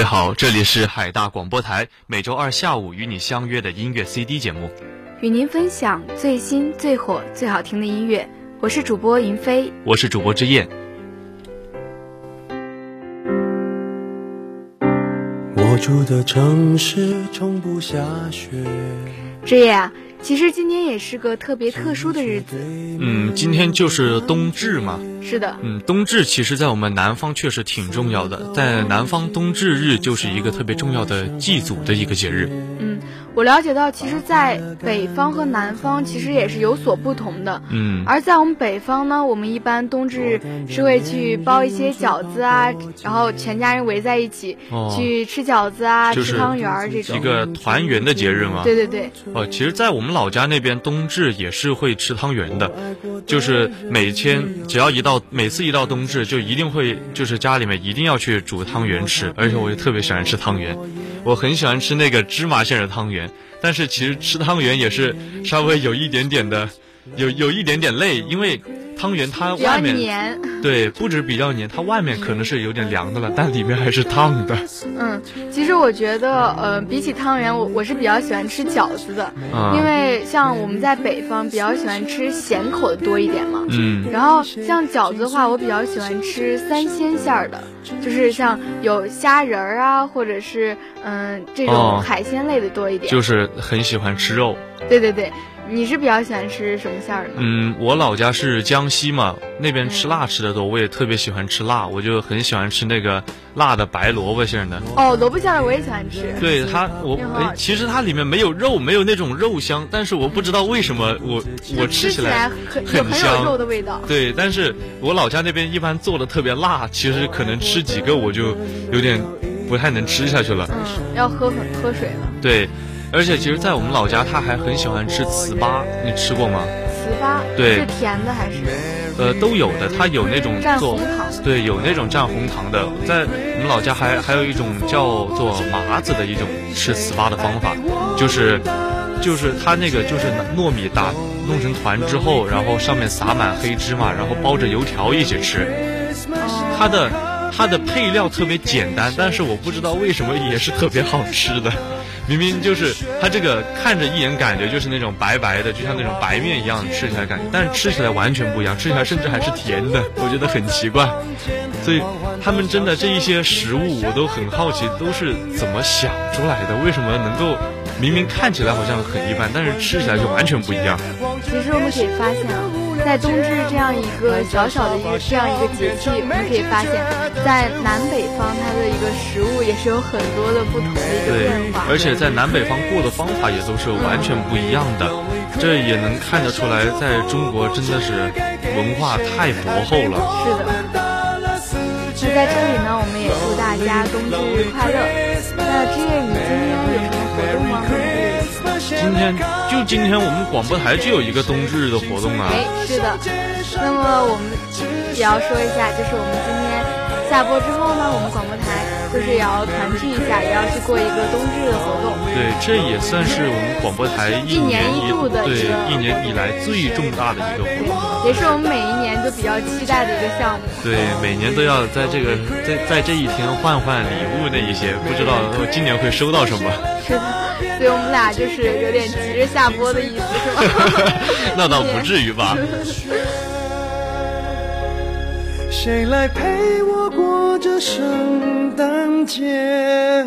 位好，这里是海大广播台，每周二下午与你相约的音乐 CD 节目，与您分享最新、最火、最好听的音乐。我是主播云飞，我是主播之夜。我住的城市从不下雪。之夜啊。其实今天也是个特别特殊的日子，嗯，今天就是冬至嘛。是的，嗯，冬至其实在我们南方确实挺重要的，在南方冬至日就是一个特别重要的祭祖的一个节日。嗯。我了解到，其实，在北方和南方其实也是有所不同的。嗯，而在我们北方呢，我们一般冬至是会去包一些饺子啊，然后全家人围在一起去吃饺子啊，吃汤圆儿这种。一个团圆的节日嘛。对对对。哦，其实，在我们老家那边，冬至也是会吃汤圆的，就是每天只要一到每次一到冬至，就一定会就是家里面一定要去煮汤圆吃，而且我就特别喜欢吃汤圆，我很喜欢吃那个芝麻馅的汤圆。但是其实吃汤圆也是稍微有一点点的，有有一点点累，因为。汤圆它外面黏，对，不止比较黏，它外面可能是有点凉的了，但里面还是烫的。嗯，其实我觉得，呃，比起汤圆，我我是比较喜欢吃饺子的，因为像我们在北方比较喜欢吃咸口的多一点嘛。嗯。然后像饺子的话，我比较喜欢吃三鲜馅儿的，就是像有虾仁儿啊，或者是嗯这种海鲜类的多一点。就是很喜欢吃肉。对对对。你是比较喜欢吃什么馅儿的？嗯，我老家是江西嘛，那边吃辣吃的多，我也特别喜欢吃辣，我就很喜欢吃那个辣的白萝卜馅的。哦，萝卜馅的我也喜欢吃。对它，我哎，其实它里面没有肉，没有那种肉香，但是我不知道为什么我我吃起来很很香，肉的味道。对，但是我老家那边一般做的特别辣，其实可能吃几个我就有点不太能吃下去了。嗯，要喝很喝水了。对。而且，其实，在我们老家，他还很喜欢吃糍粑，你吃过吗？糍粑，对，是甜的还是？呃，都有的，它有那种做，对，有那种蘸红糖的。在我们老家，还还有一种叫做麻子的一种吃糍粑的方法，就是，就是它那个就是糯米打弄成团之后，然后上面撒满黑芝麻，然后包着油条一起吃。它的它的配料特别简单，但是我不知道为什么也是特别好吃的。明明就是它这个看着一眼感觉就是那种白白的，就像那种白面一样吃起来感觉，但是吃起来完全不一样，吃起来甚至还是甜的，我觉得很奇怪。所以他们真的这一些食物我都很好奇，都是怎么想出来的？为什么能够明明看起来好像很一般，但是吃起来就完全不一样？其实我们可以发现啊。在冬至这样一个小小的一个这样一个节气，我们可以发现，在南北方它的一个食物也是有很多的不同的一个变化。而且在南北方过的方法也都是完全不一样的，这也能看得出来，在中国真的是文化太博厚了。是的。那在这里呢，我们也祝大家冬至快乐。那之夜，你今天有什么活动吗？今天就今天，我们广播台就有一个冬至的活动啊！哎，是的。那么我们也要说一下，就是我们今天下播之后呢，我们广播台就是也要团聚一下，也要去过一个冬至的活动。对，这也算是我们广播台一年一度的对一年以来最重大的一个活动，也是我们每一年都比较期待的一个项目。对，每年都要在这个在在这一天换换礼物那一些，不知道我今年会收到什么。是的。所以我们俩就是有点急着下播的意思，是吗？那倒不至于吧。谁来陪我过这圣诞节？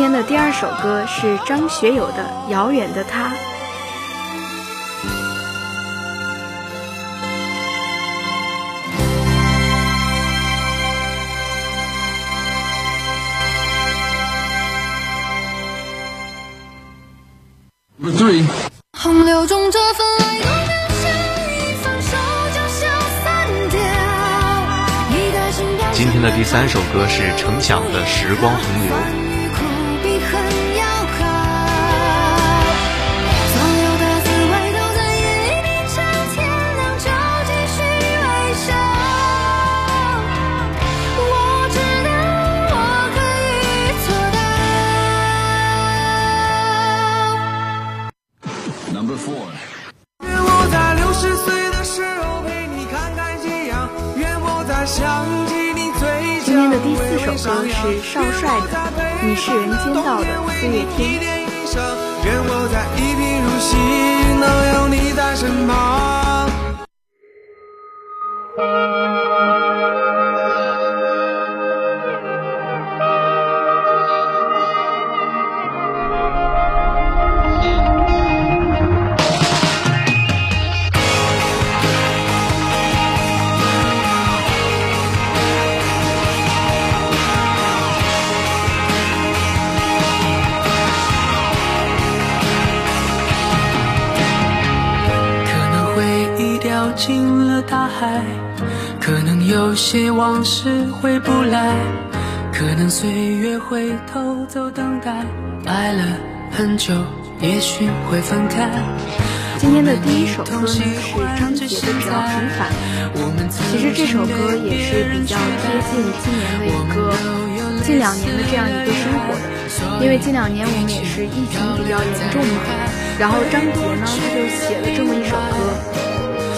今天的第二首歌是张学友的《遥远的她》。今天的第三首歌是程响的《时光洪流》。四往事回不来，可能岁月回头走等待，爱了很久，也许会分开。今天的第一首歌呢是张杰的《只要平凡》，其实这首歌也是比较贴近今年的一个近两年的这样一个生活的，因为近两年我们也是疫情比较严重嘛，然后张杰呢他就写了这么一首歌。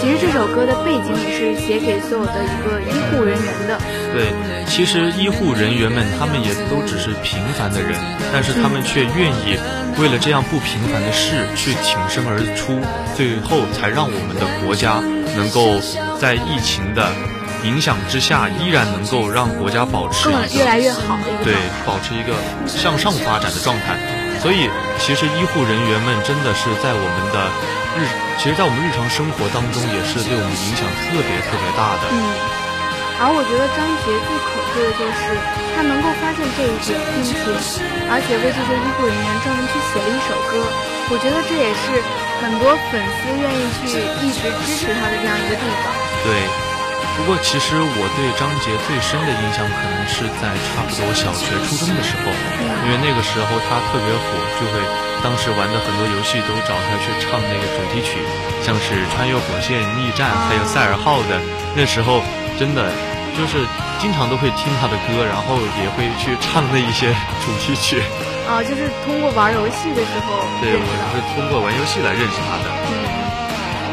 其实这首歌的背景也是写给所有的一个医护人员的。对，其实医护人员们他们也都只是平凡的人，但是他们却愿意为了这样不平凡的事去挺身而出，最后才让我们的国家能够在疫情的影响之下，依然能够让国家保持越来越好的一个对，保持一个向上发展的状态。所以，其实医护人员们真的是在我们的。日，其实，在我们日常生活当中，也是对我们影响特别特别大的。嗯，而我觉得张杰最可贵的就是他能够发现这一点，并且，而且为这些医护人员专门去写了一首歌。我觉得这也是很多粉丝愿意去一直支持他的这样一个地方。对。不过，其实我对张杰最深的印象，可能是在差不多小学、初中的时候，因为那个时候他特别火，就会当时玩的很多游戏都找他去唱那个主题曲，像是《穿越火线》《逆战》还有《赛尔号》的。那时候真的就是经常都会听他的歌，然后也会去唱那一些 主题曲。啊，就是通过玩游戏的时候。对，我是通过玩游戏来认识他的。嗯，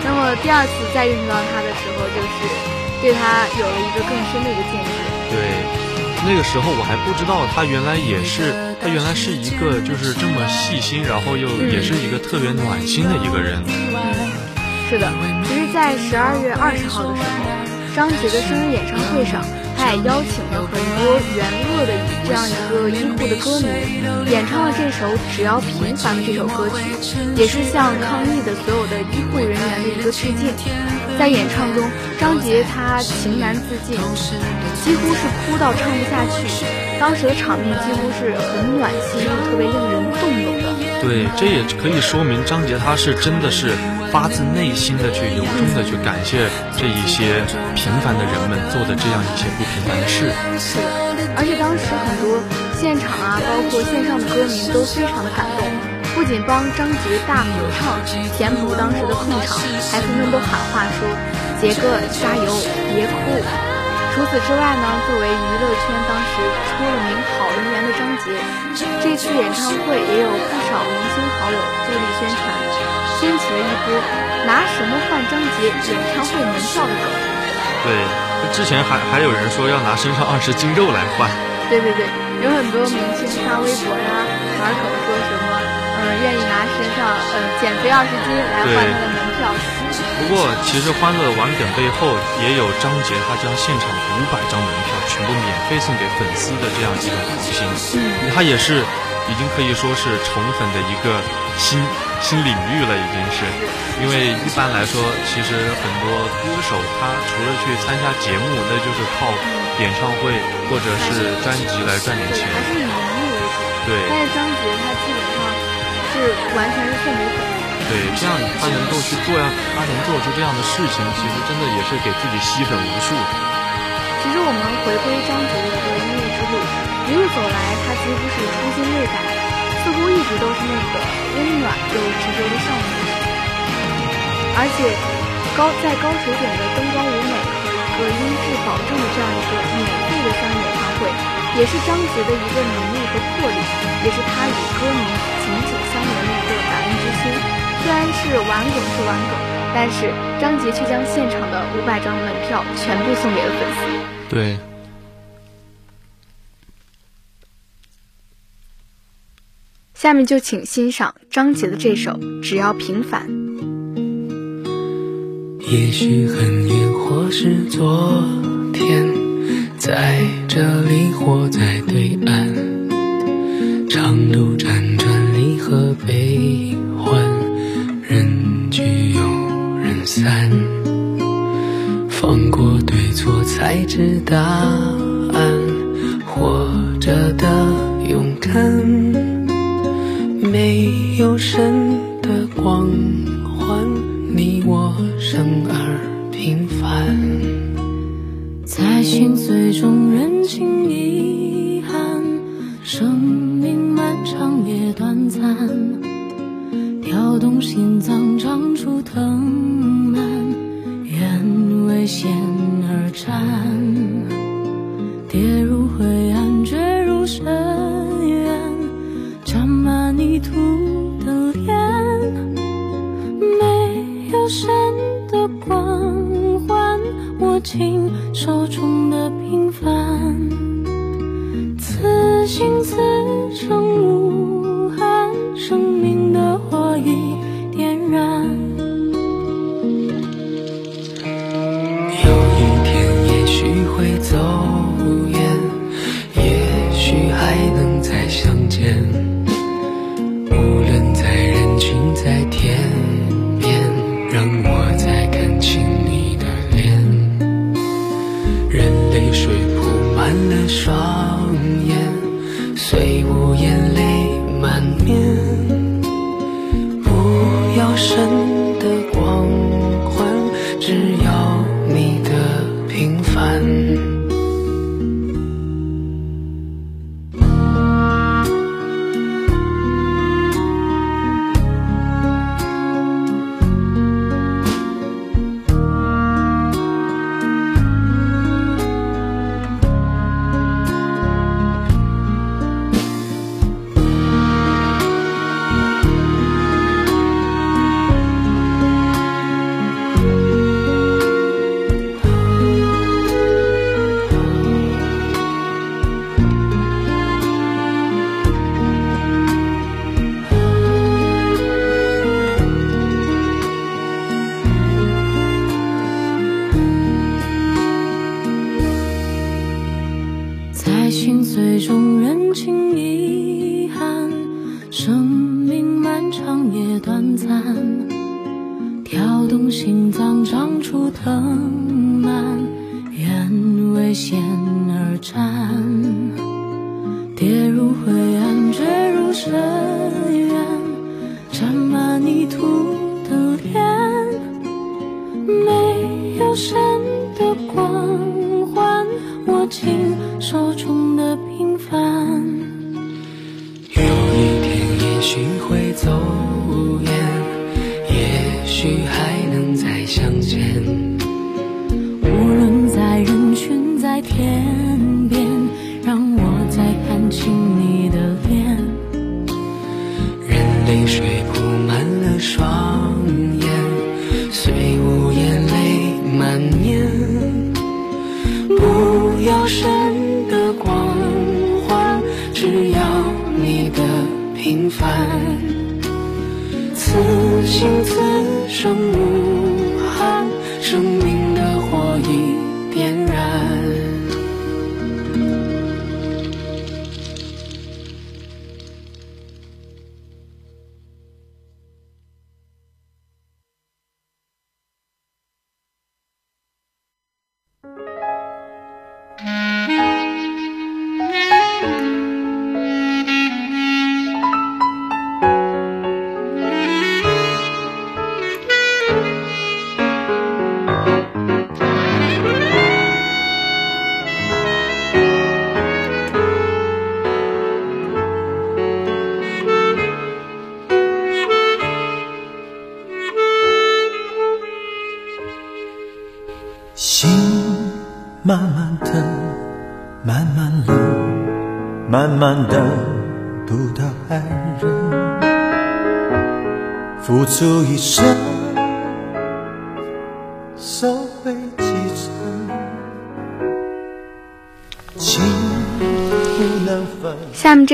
那么第二次再认识到他的时候，就是。对他有了一个更深的一个见识。对，那个时候我还不知道他原来也是，他原来是一个就是这么细心，然后又也是一个特别暖心的一个人。是的，其实，在十二月二十号的时候，张杰的生日演唱会上，他也邀请了很多援鄂的这样一个医护的歌迷，演唱了这首《只要平凡》的这首歌曲，也是向抗疫的所有的医护人员的一个致敬。在演唱中，张杰他情难自禁，几乎是哭到唱不下去。当时的场面几乎是很暖心，又特别令人动容的。对，这也可以说明张杰他是真的是发自内心的去由衷的去感谢这一些平凡的人们做的这样一些不平凡的事。是的，而且当时很多现场啊，包括线上的歌迷都非常的感动。不仅帮张杰大合唱填补当时的空场，还纷纷都喊话说：“杰哥加油，别哭。”除此之外呢，作为娱乐圈当时出了名好人缘的张杰，这次演唱会也有不少明星好友助力宣传，掀起了一波拿什么换张杰演唱会门票的梗。对，之前还还有人说要拿身上二十斤肉来换。对对对，有很多明星发微博呀，玩梗说什么。嗯，愿意拿身上嗯减肥二十斤来换他的门票。不过，其实欢乐的玩梗背后也有张杰他将现场五百张门票全部免费送给粉丝的这样一种好心。嗯，他也是已经可以说是宠粉的一个新新领域了，已经是。因为一般来说，其实很多歌手他除了去参加节目，那就是靠演唱会或者是专辑来赚点钱。还是以盈利为主。对。但是张杰他基本上。是完全是送给粉丝。对，这样他能够去做呀，他能做出这样的事情，其实真的也是给自己吸粉无数。其实我们回归张杰的这个音乐之路，一路走来，他几乎是初心未改，似乎一直都是那个温暖又执着的少年。而且高在高水准的灯光舞美和音质保证的这样一个免费的商业演唱会，也是张杰的一个能力和魄力，也是他与歌迷紧紧相连的一个感恩之心。虽然是玩梗是玩梗，但是张杰却将现场的五百张门票全部送给了粉丝。对。下面就请欣赏张杰的这首《只要平凡》。也许很远，或是昨天，在这里或在对岸，长路辗转，才知道。在赞跳动心脏长出藤蔓愿为险而战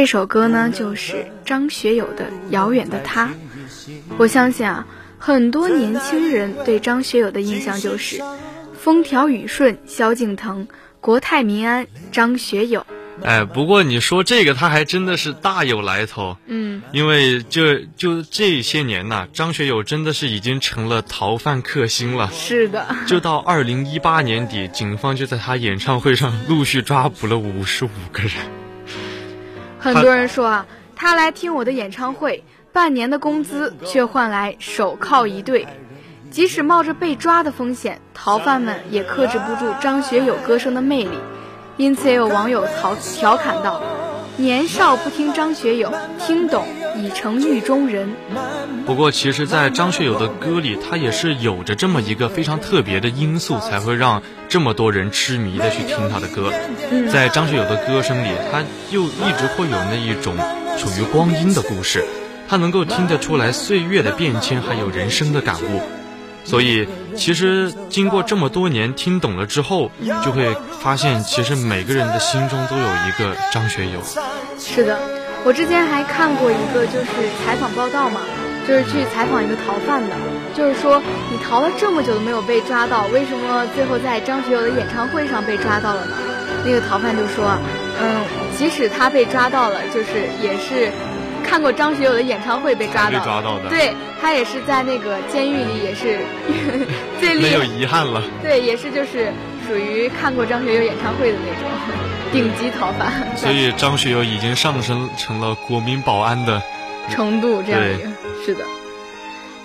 这首歌呢，就是张学友的《遥远的他》。我相信啊，很多年轻人对张学友的印象就是“风调雨顺”萧敬腾，“国泰民安”张学友。哎，不过你说这个，他还真的是大有来头。嗯，因为就就这些年呐，张学友真的是已经成了逃犯克星了。是的。就到二零一八年底，警方就在他演唱会上陆续抓捕了五十五个人。很多人说啊，他来听我的演唱会，半年的工资却换来手铐一对。即使冒着被抓的风险，逃犯们也克制不住张学友歌声的魅力。因此，也有网友调调侃道：“年少不听张学友，听懂已成狱中人。”不过，其实，在张学友的歌里，他也是有着这么一个非常特别的因素，才会让这么多人痴迷的去听他的歌。在张学友的歌声里，他又一直会有那一种属于光阴的故事，他能够听得出来岁月的变迁，还有人生的感悟。所以，其实经过这么多年听懂了之后，就会发现，其实每个人的心中都有一个张学友。是的，我之前还看过一个就是采访报道嘛，就是去采访一个逃犯的，就是说你逃了这么久都没有被抓到，为什么最后在张学友的演唱会上被抓到了呢？那个逃犯就说，嗯，即使他被抓到了，就是也是。看过张学友的演唱会被抓到抓到的，对他也是在那个监狱里，也是 最厉没有遗憾了。对，也是就是属于看过张学友演唱会的那种 顶级逃犯。所以张学友已经上升成了国民保安的程度，这样一个是的。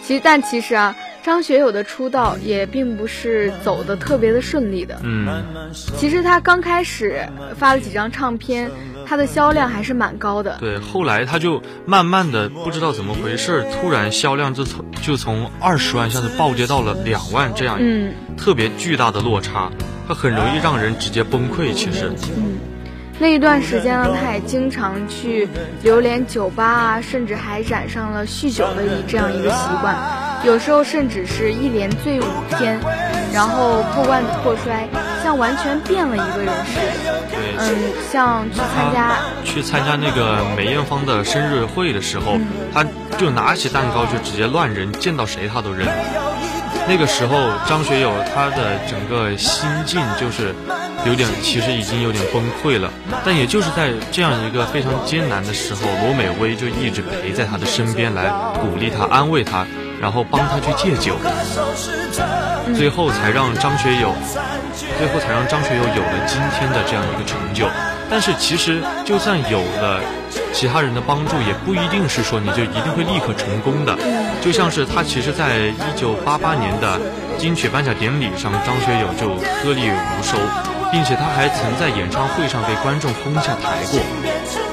其实，但其实啊。张学友的出道也并不是走的特别的顺利的。嗯，其实他刚开始发了几张唱片，他的销量还是蛮高的。对，后来他就慢慢的不知道怎么回事，突然销量就从就从二十万一下子暴跌到了两万这样，嗯，特别巨大的落差，他很容易让人直接崩溃。其实，嗯，那一段时间呢，他也经常去流连酒吧啊，甚至还染上了酗酒的一这样一个习惯。有时候甚至是一连醉五天，然后破罐子破摔，像完全变了一个人似的。对，嗯，像去参加去参加那个梅艳芳的生日会的时候，他就拿起蛋糕就直接乱扔，见到谁他都扔。那个时候，张学友他的整个心境就是有点，其实已经有点崩溃了。但也就是在这样一个非常艰难的时候，罗美薇就一直陪在他的身边来鼓励他、安慰他。然后帮他去戒酒，最后才让张学友，最后才让张学友有了今天的这样一个成就。但是其实就算有了其他人的帮助，也不一定是说你就一定会立刻成功的。就像是他其实在一九八八年的金曲颁奖典礼上，张学友就颗粒无收，并且他还曾在演唱会上被观众轰下台过。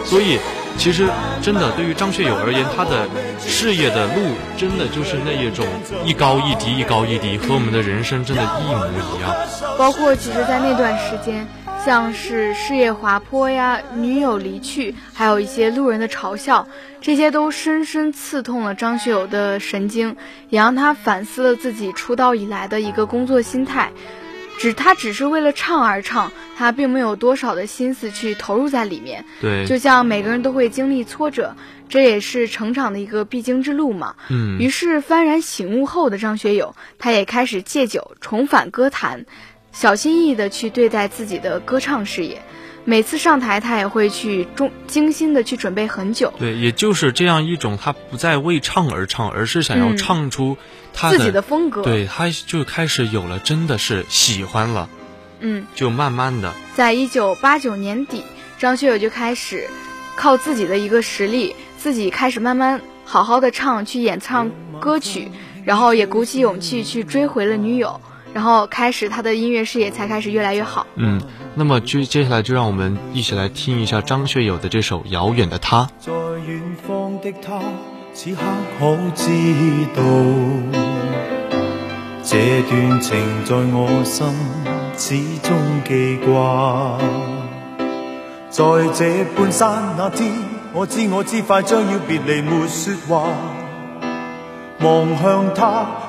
所以。其实，真的对于张学友而言，他的事业的路真的就是那一种一高一低，一高一低，和我们的人生真的一模一样。包括其实，在那段时间，像是事业滑坡呀、女友离去，还有一些路人的嘲笑，这些都深深刺痛了张学友的神经，也让他反思了自己出道以来的一个工作心态。只他只是为了唱而唱，他并没有多少的心思去投入在里面。对，就像每个人都会经历挫折，这也是成长的一个必经之路嘛。嗯。于是幡然醒悟后的张学友，他也开始戒酒，重返歌坛，小心翼翼的去对待自己的歌唱事业。每次上台，他也会去中精心的去准备很久。对，也就是这样一种，他不再为唱而唱，而是想要唱出他自己的风格。对，他就开始有了，真的是喜欢了。嗯，就慢慢的，在一九八九年底，张学友就开始靠自己的一个实力，自己开始慢慢好好的唱，去演唱歌曲，然后也鼓起勇气去追回了女友。然后开始他的音乐事业才开始越来越好。嗯，那么就接下来就让我们一起来听一下张学友的这首《遥远的他》。在远方的他，此刻可知道，这段情在我心始终记挂。在这半山那天，我知我知快将要别离，没说话。望向他，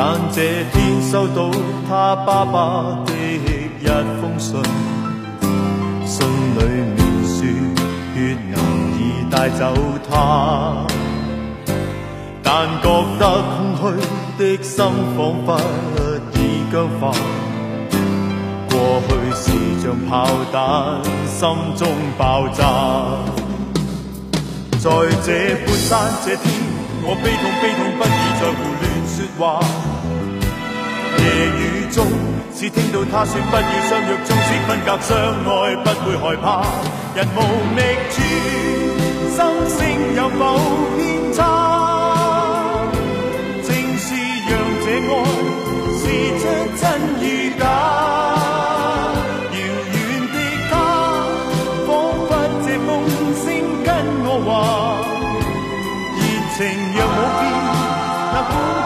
但这天收到他爸爸的一封信，信里面说血癌已带走他，但觉得空虚的心仿佛已僵化。过去是像炮弹，心中爆炸。在这半山这天，我悲痛悲痛，不已在胡乱说话。夜雨中，只听到他说不要相约，纵使分隔相爱，不会害怕。人无觅处，心声有否情若无变那孤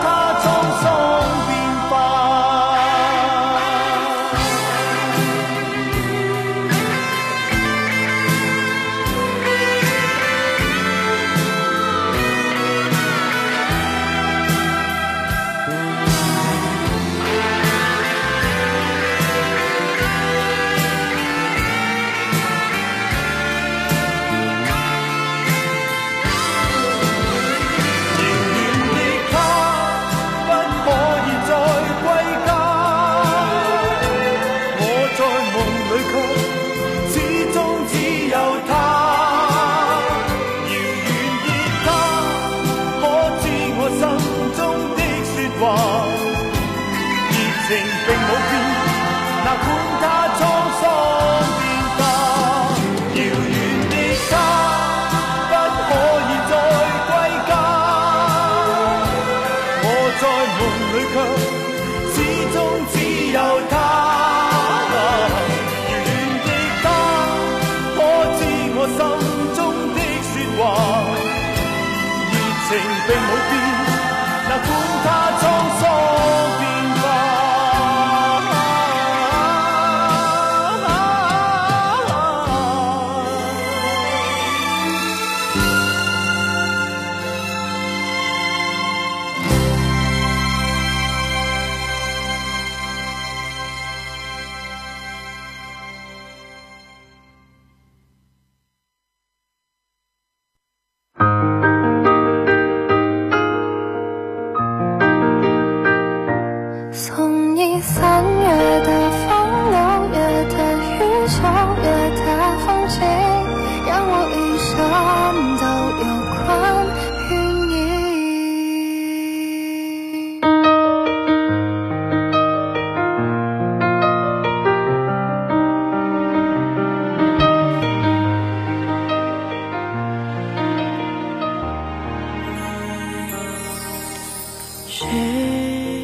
熱情並冇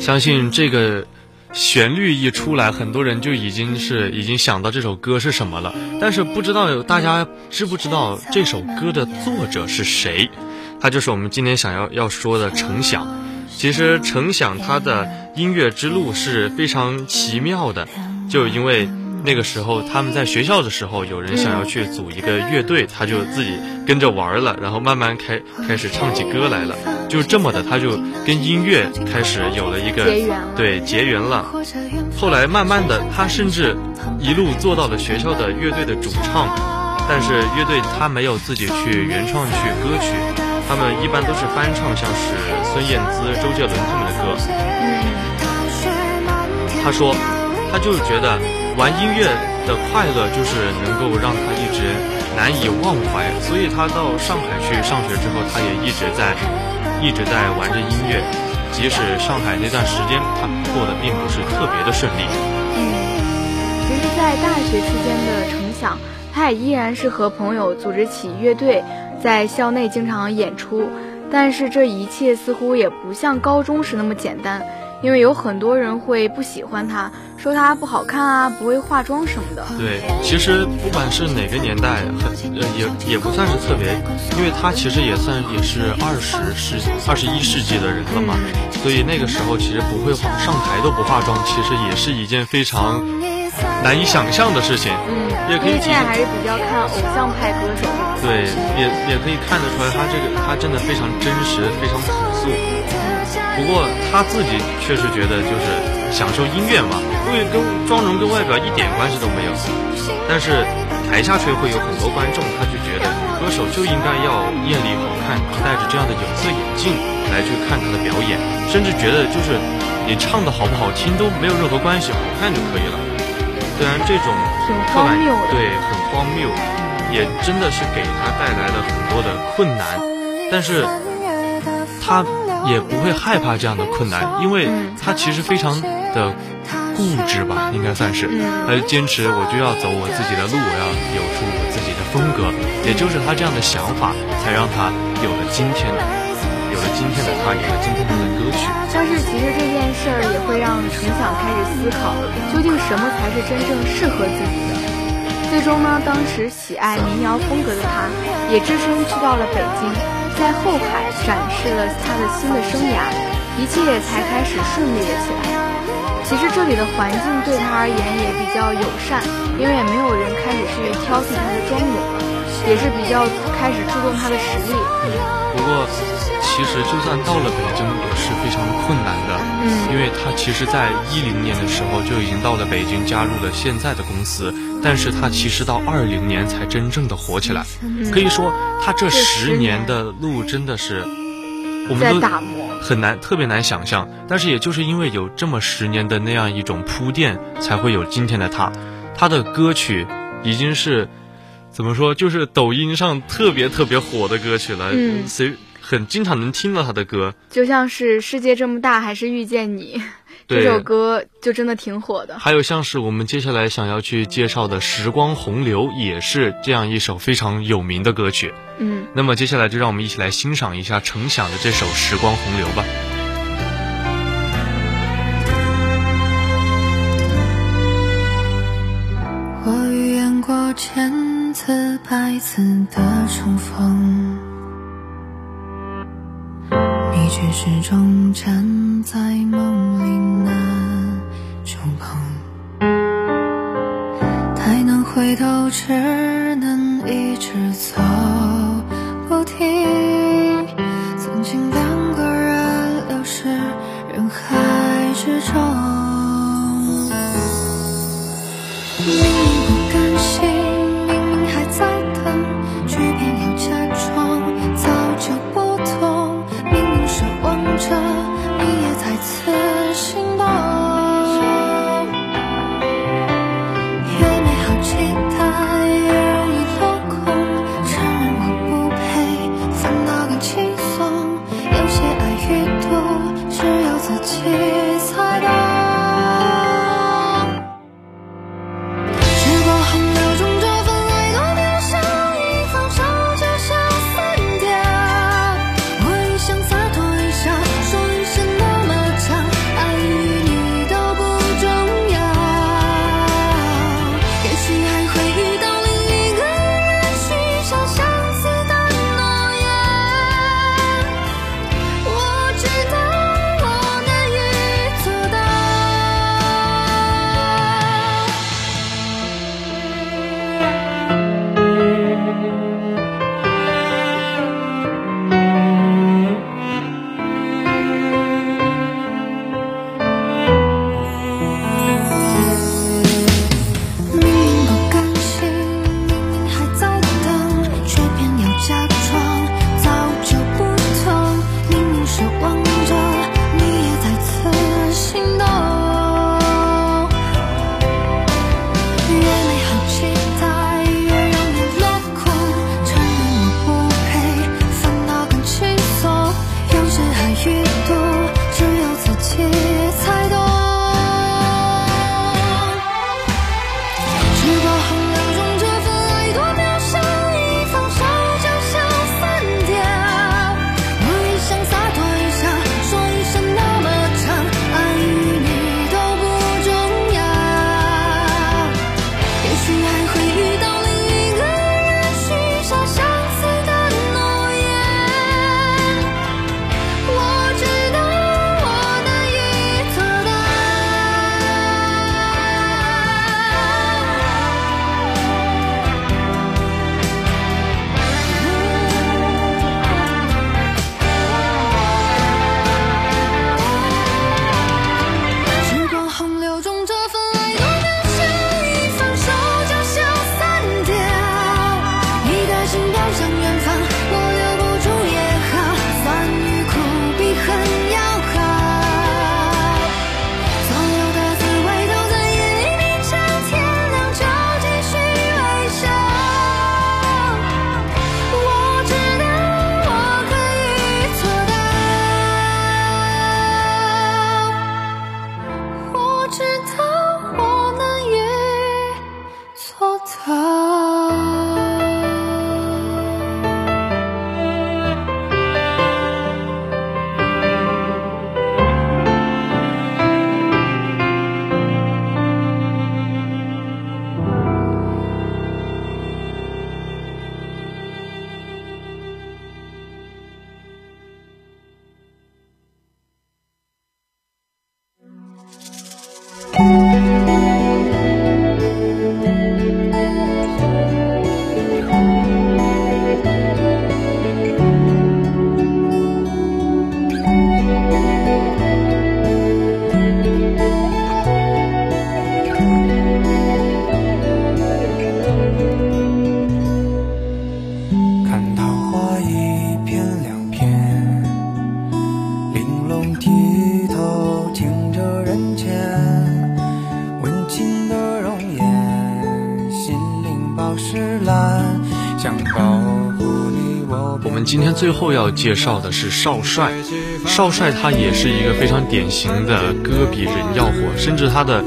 相信这个旋律一出来，很多人就已经是已经想到这首歌是什么了。但是不知道有大家知不知道这首歌的作者是谁？他就是我们今天想要要说的程响。其实程响他的音乐之路是非常奇妙的，就因为那个时候他们在学校的时候，有人想要去组一个乐队，他就自己跟着玩了，然后慢慢开开始唱起歌来了，就这么的，他就跟音乐开始有了一个对结缘了。后来慢慢的，他甚至一路做到了学校的乐队的主唱，但是乐队他没有自己去原创去歌曲，他们一般都是翻唱，像是孙燕姿、周杰伦他们的歌。他说，他就是觉得玩音乐的快乐就是能够让他一直难以忘怀，所以他到上海去上学之后，他也一直在一直在玩着音乐。即使上海那段时间他过得并不是特别的顺利。嗯，其实，在大学期间的成想，他也依然是和朋友组织起乐队，在校内经常演出。但是这一切似乎也不像高中时那么简单。因为有很多人会不喜欢他，说他不好看啊，不会化妆什么的。对，其实不管是哪个年代，很呃也也不算是特别，因为他其实也算也是二十世二十一世纪的人了嘛，所以那个时候其实不会化上台都不化妆，其实也是一件非常难以想象的事情。嗯，也可以现在还是比较看偶像派歌手。对，也也可以看得出来，他这个他真的非常真实，非常朴素。不过他自己确实觉得就是享受音乐嘛，因为跟妆容跟外表一点关系都没有。但是台下却会有很多观众，他就觉得歌手就应该要艳丽好看，戴着这样的有色眼镜来去看她的表演，甚至觉得就是你唱的好不好听都没有任何关系，好看就可以了。虽然这种刻板对很荒谬，也真的是给他带来了很多的困难，但是他。也不会害怕这样的困难，因为他其实非常的固执吧，应该算是，他就坚持我就要走我自己的路，我要有出我自己的风格，也就是他这样的想法，才让他有了今天的，有了今天的他，有了今天他的歌曲。但是其实这件事儿也会让程响开始思考，究竟什么才是真正适合自己的。最终呢，当时喜爱民谣风格的他，也只身去到了北京。在后海展示了他的新的生涯，一切才开始顺利了起来。其实这里的环境对他而言也比较友善，因为也没有人开始去挑剔他的妆容，也是比较开始注重他的实力。不过。其实，就算到了北京也是非常困难的，嗯，因为他其实，在一零年的时候就已经到了北京，加入了现在的公司，但是他其实到二零年才真正的火起来。可以说，他这十年的路真的是，我们都很难特别难想象。但是，也就是因为有这么十年的那样一种铺垫，才会有今天的他。他的歌曲已经是怎么说，就是抖音上特别特别火的歌曲了。嗯，随。很经常能听到他的歌，就像是世界这么大，还是遇见你，这首歌就真的挺火的。还有像是我们接下来想要去介绍的《时光洪流》，也是这样一首非常有名的歌曲。嗯，那么接下来就让我们一起来欣赏一下程响的这首《时光洪流》吧。我预言过千次百次的重逢。却始终站在梦里难触碰，太难回头，只能一直走不停。曾经两个人流失人海之中。最后要介绍的是少帅，少帅他也是一个非常典型的歌比人要火，甚至他的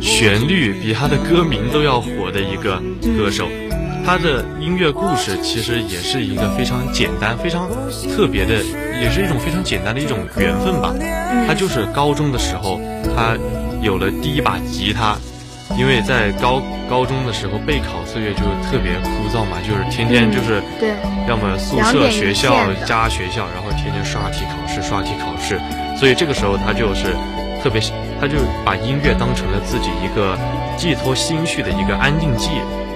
旋律比他的歌名都要火的一个歌手。他的音乐故事其实也是一个非常简单、非常特别的，也是一种非常简单的一种缘分吧。他就是高中的时候，他有了第一把吉他。因为在高高中的时候备考岁月就特别枯燥嘛，就是天天就是对，要么宿舍学校加学校，然后天天刷题考试刷题考试，所以这个时候他就是特别，他就把音乐当成了自己一个寄托心绪的一个安定剂。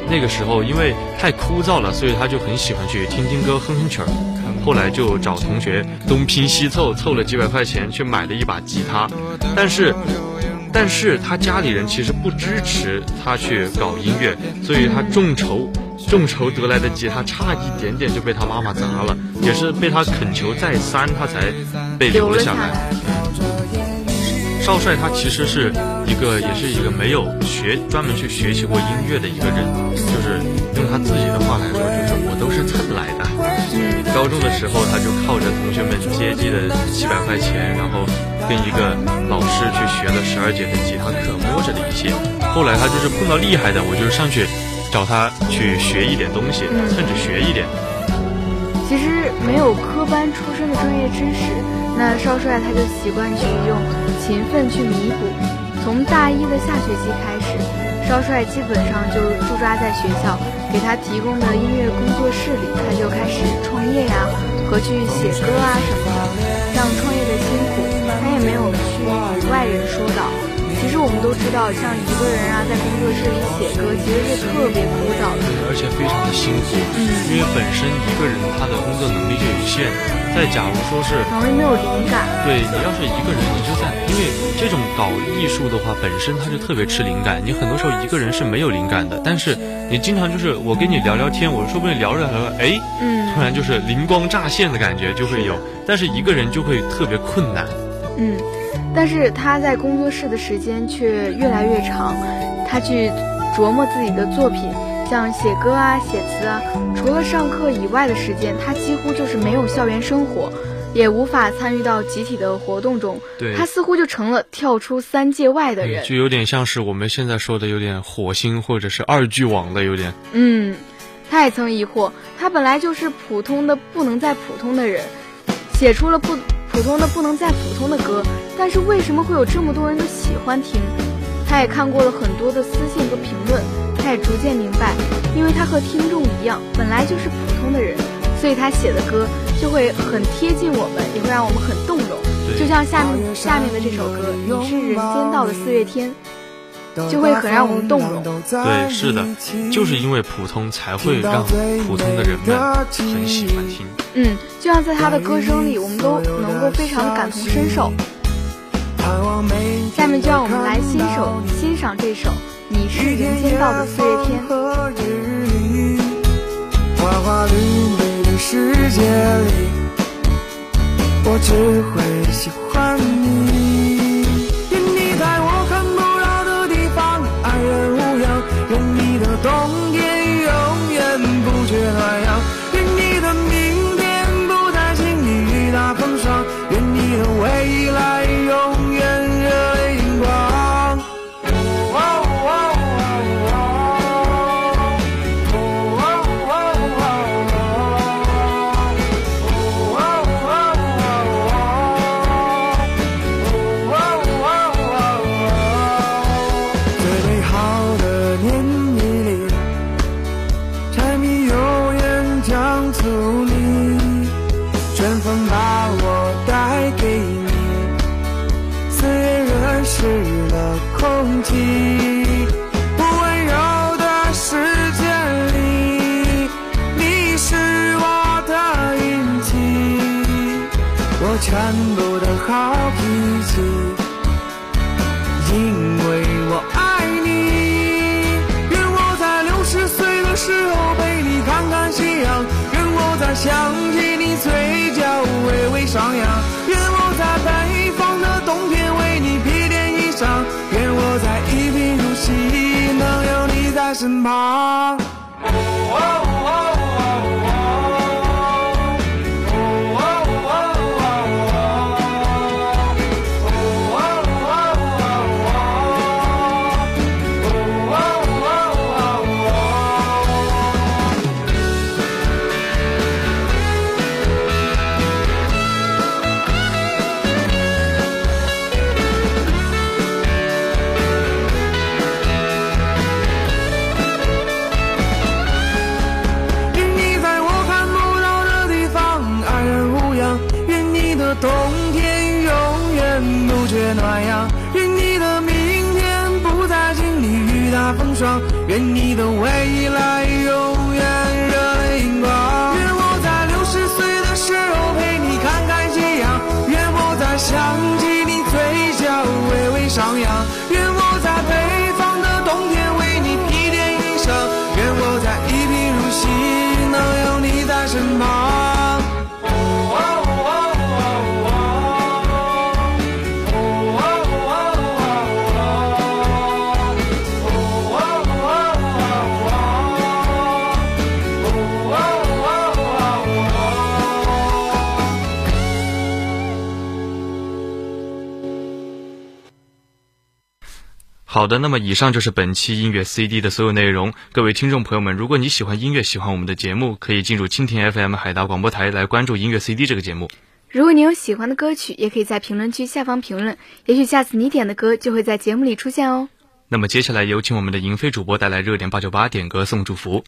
那个时候因为太枯燥了，所以他就很喜欢去听听歌哼哼曲儿。后来就找同学东拼西凑，凑了几百块钱去买了一把吉他，但是。但是他家里人其实不支持他去搞音乐，所以他众筹众筹得来的吉他差一点点就被他妈妈砸了，也是被他恳求再三，他才被留了下来。少帅他其实是一个，也是一个没有学专门去学习过音乐的一个人，就是用他自己的话来说，就是我都是蹭来的。高中的时候，他就靠着同学们接济的几百块钱，然后跟一个老师去学了十二节的吉他课，摸着的一些。后来他就是碰到厉害的，我就上去找他去学一点东西，蹭着学一点。其实没有科班出身的专业知识，那少帅他就习惯去用勤奋去弥补。从大一的下学期开始，少帅基本上就驻扎在学校给他提供的音乐工作室里，他就开始创业呀，和去写歌啊什么的。像创业的辛苦，他也没有去与外人说道。其实我们都道，像一个人啊，在工作室里写歌，其实是特别枯燥的，而且非常的辛苦。嗯，因为本身一个人他的工作能力就有限，再假如说是容易没有灵感。对你要是一个人，你就在，因为这种搞艺术的话，本身它就特别吃灵感。你很多时候一个人是没有灵感的，但是你经常就是我跟你聊聊天，我说不定聊着聊着，哎，嗯，突然就是灵光乍现的感觉就会有，但是一个人就会特别困难。嗯。但是他在工作室的时间却越来越长，他去琢磨自己的作品，像写歌啊、写词啊。除了上课以外的时间，他几乎就是没有校园生活，也无法参与到集体的活动中。对，他似乎就成了跳出三界外的人，就有点像是我们现在说的有点火星或者是二巨网的有点。嗯，他也曾疑惑，他本来就是普通的不能再普通的人，写出了不。普通的不能再普通的歌，但是为什么会有这么多人都喜欢听？他也看过了很多的私信和评论，他也逐渐明白，因为他和听众一样，本来就是普通的人，所以他写的歌就会很贴近我们，也会让我们很动容。就像下面下面的这首歌，你是人间道的四月天。就会很让我们动容。对，是的，就是因为普通，才会让普通的人们很喜欢听。嗯，就像在他的歌声里，我们都能够非常的感同身受。下面就让我们来欣赏欣赏这首《你是人间道的四月天》。花花绿绿的世界里，我只会喜欢你。全身旁。好的，那么以上就是本期音乐 CD 的所有内容。各位听众朋友们，如果你喜欢音乐，喜欢我们的节目，可以进入蜻蜓 FM 海达广播台来关注音乐 CD 这个节目。如果你有喜欢的歌曲，也可以在评论区下方评论，也许下次你点的歌就会在节目里出现哦。那么接下来有请我们的银飞主播带来热点八九八点歌送祝福。